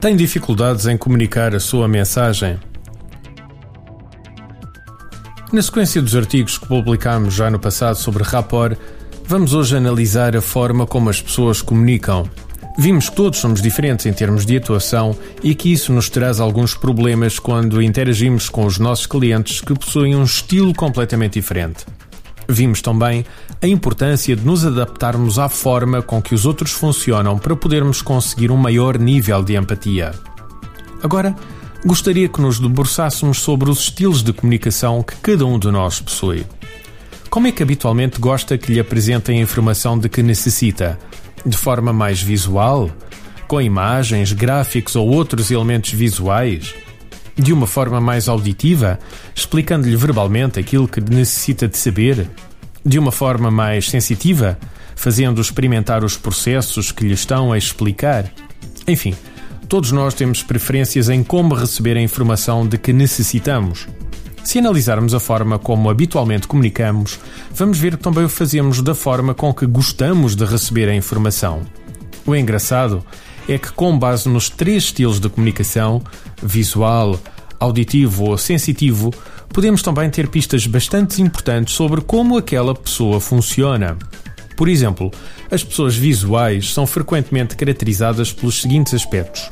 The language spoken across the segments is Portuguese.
Tem dificuldades em comunicar a sua mensagem? Na sequência dos artigos que publicámos já no passado sobre rapport, vamos hoje analisar a forma como as pessoas comunicam. Vimos que todos somos diferentes em termos de atuação e que isso nos traz alguns problemas quando interagimos com os nossos clientes que possuem um estilo completamente diferente. Vimos também a importância de nos adaptarmos à forma com que os outros funcionam para podermos conseguir um maior nível de empatia. Agora, gostaria que nos debruçássemos sobre os estilos de comunicação que cada um de nós possui. Como é que habitualmente gosta que lhe apresentem a informação de que necessita? De forma mais visual? Com imagens, gráficos ou outros elementos visuais? De uma forma mais auditiva, explicando-lhe verbalmente aquilo que necessita de saber, de uma forma mais sensitiva, fazendo experimentar os processos que lhe estão a explicar. Enfim, todos nós temos preferências em como receber a informação de que necessitamos. Se analisarmos a forma como habitualmente comunicamos, vamos ver que também o fazemos da forma com que gostamos de receber a informação. O engraçado é que, com base nos três estilos de comunicação visual, auditivo ou sensitivo podemos também ter pistas bastante importantes sobre como aquela pessoa funciona. Por exemplo, as pessoas visuais são frequentemente caracterizadas pelos seguintes aspectos: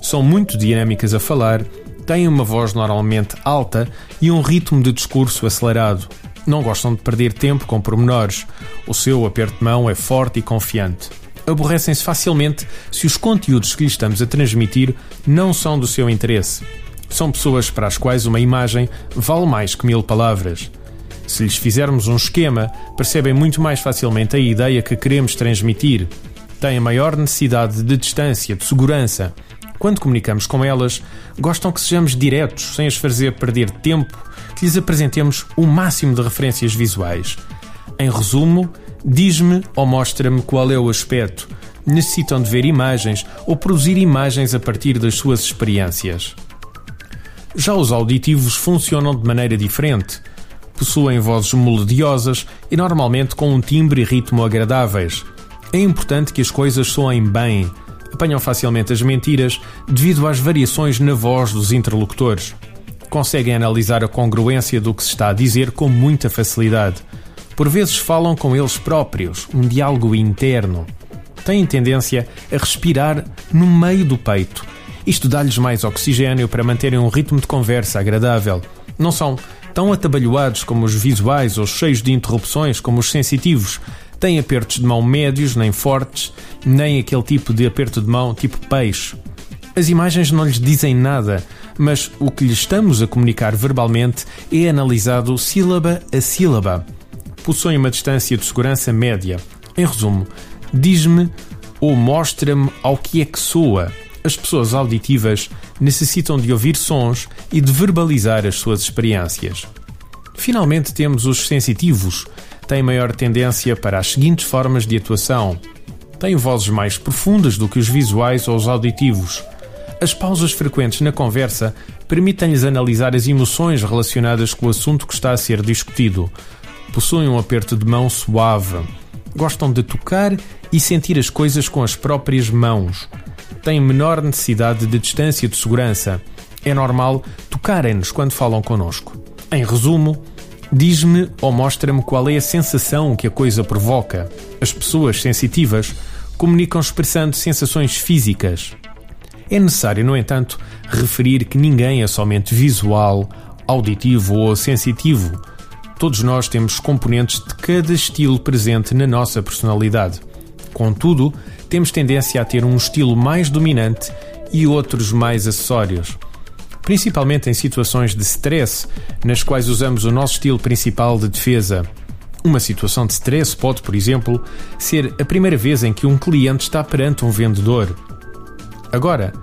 são muito dinâmicas a falar, têm uma voz normalmente alta e um ritmo de discurso acelerado. Não gostam de perder tempo com pormenores. O seu aperto de mão é forte e confiante aborrecem-se facilmente se os conteúdos que lhe estamos a transmitir não são do seu interesse. São pessoas para as quais uma imagem vale mais que mil palavras. Se lhes fizermos um esquema, percebem muito mais facilmente a ideia que queremos transmitir. Têm maior necessidade de distância, de segurança. Quando comunicamos com elas, gostam que sejamos diretos, sem as fazer perder tempo, que lhes apresentemos o máximo de referências visuais. Em resumo, Diz-me ou mostra-me qual é o aspecto. Necessitam de ver imagens ou produzir imagens a partir das suas experiências. Já os auditivos funcionam de maneira diferente. Possuem vozes melodiosas e normalmente com um timbre e ritmo agradáveis. É importante que as coisas soem bem. Apanham facilmente as mentiras devido às variações na voz dos interlocutores. Conseguem analisar a congruência do que se está a dizer com muita facilidade por vezes falam com eles próprios, um diálogo interno. Têm tendência a respirar no meio do peito. Isto dá-lhes mais oxigênio para manterem um ritmo de conversa agradável. Não são tão atabalhoados como os visuais ou cheios de interrupções como os sensitivos. Têm apertos de mão médios, nem fortes, nem aquele tipo de aperto de mão tipo peixe. As imagens não lhes dizem nada, mas o que lhes estamos a comunicar verbalmente é analisado sílaba a sílaba possuem uma distância de segurança média. Em resumo, diz-me ou mostra-me ao que é que soa. As pessoas auditivas necessitam de ouvir sons e de verbalizar as suas experiências. Finalmente, temos os sensitivos. Têm maior tendência para as seguintes formas de atuação: têm vozes mais profundas do que os visuais ou os auditivos. As pausas frequentes na conversa permitem-lhes analisar as emoções relacionadas com o assunto que está a ser discutido possuem um aperto de mão suave, gostam de tocar e sentir as coisas com as próprias mãos, têm menor necessidade de distância de segurança. É normal tocarem-nos quando falam connosco. Em resumo, diz-me ou mostra-me qual é a sensação que a coisa provoca. As pessoas sensitivas comunicam expressando sensações físicas. É necessário, no entanto, referir que ninguém é somente visual, auditivo ou sensitivo. Todos nós temos componentes de cada estilo presente na nossa personalidade. Contudo, temos tendência a ter um estilo mais dominante e outros mais acessórios. Principalmente em situações de stress, nas quais usamos o nosso estilo principal de defesa. Uma situação de stress pode, por exemplo, ser a primeira vez em que um cliente está perante um vendedor. Agora,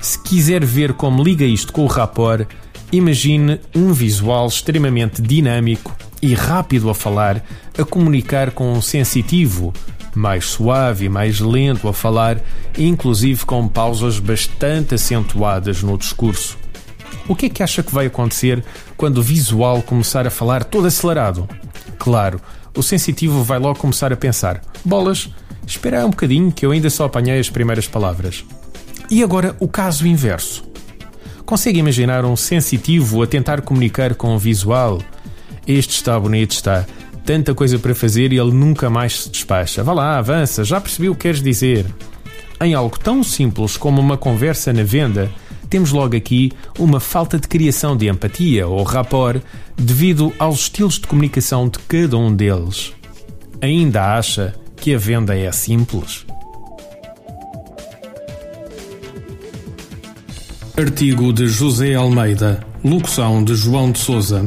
se quiser ver como liga isto com o rapport, imagine um visual extremamente dinâmico e rápido a falar, a comunicar com um sensitivo, mais suave e mais lento a falar, inclusive com pausas bastante acentuadas no discurso. O que é que acha que vai acontecer quando o visual começar a falar todo acelerado? Claro, o sensitivo vai logo começar a pensar: bolas, espera um bocadinho que eu ainda só apanhei as primeiras palavras. E agora o caso inverso. Consegue imaginar um sensitivo a tentar comunicar com o visual? Este está bonito, está. Tanta coisa para fazer e ele nunca mais se despacha. Vá lá, avança, já percebi o que queres dizer. Em algo tão simples como uma conversa na venda, temos logo aqui uma falta de criação de empatia ou rapport devido aos estilos de comunicação de cada um deles. Ainda acha que a venda é simples? Artigo de José Almeida, locução de João de Souza,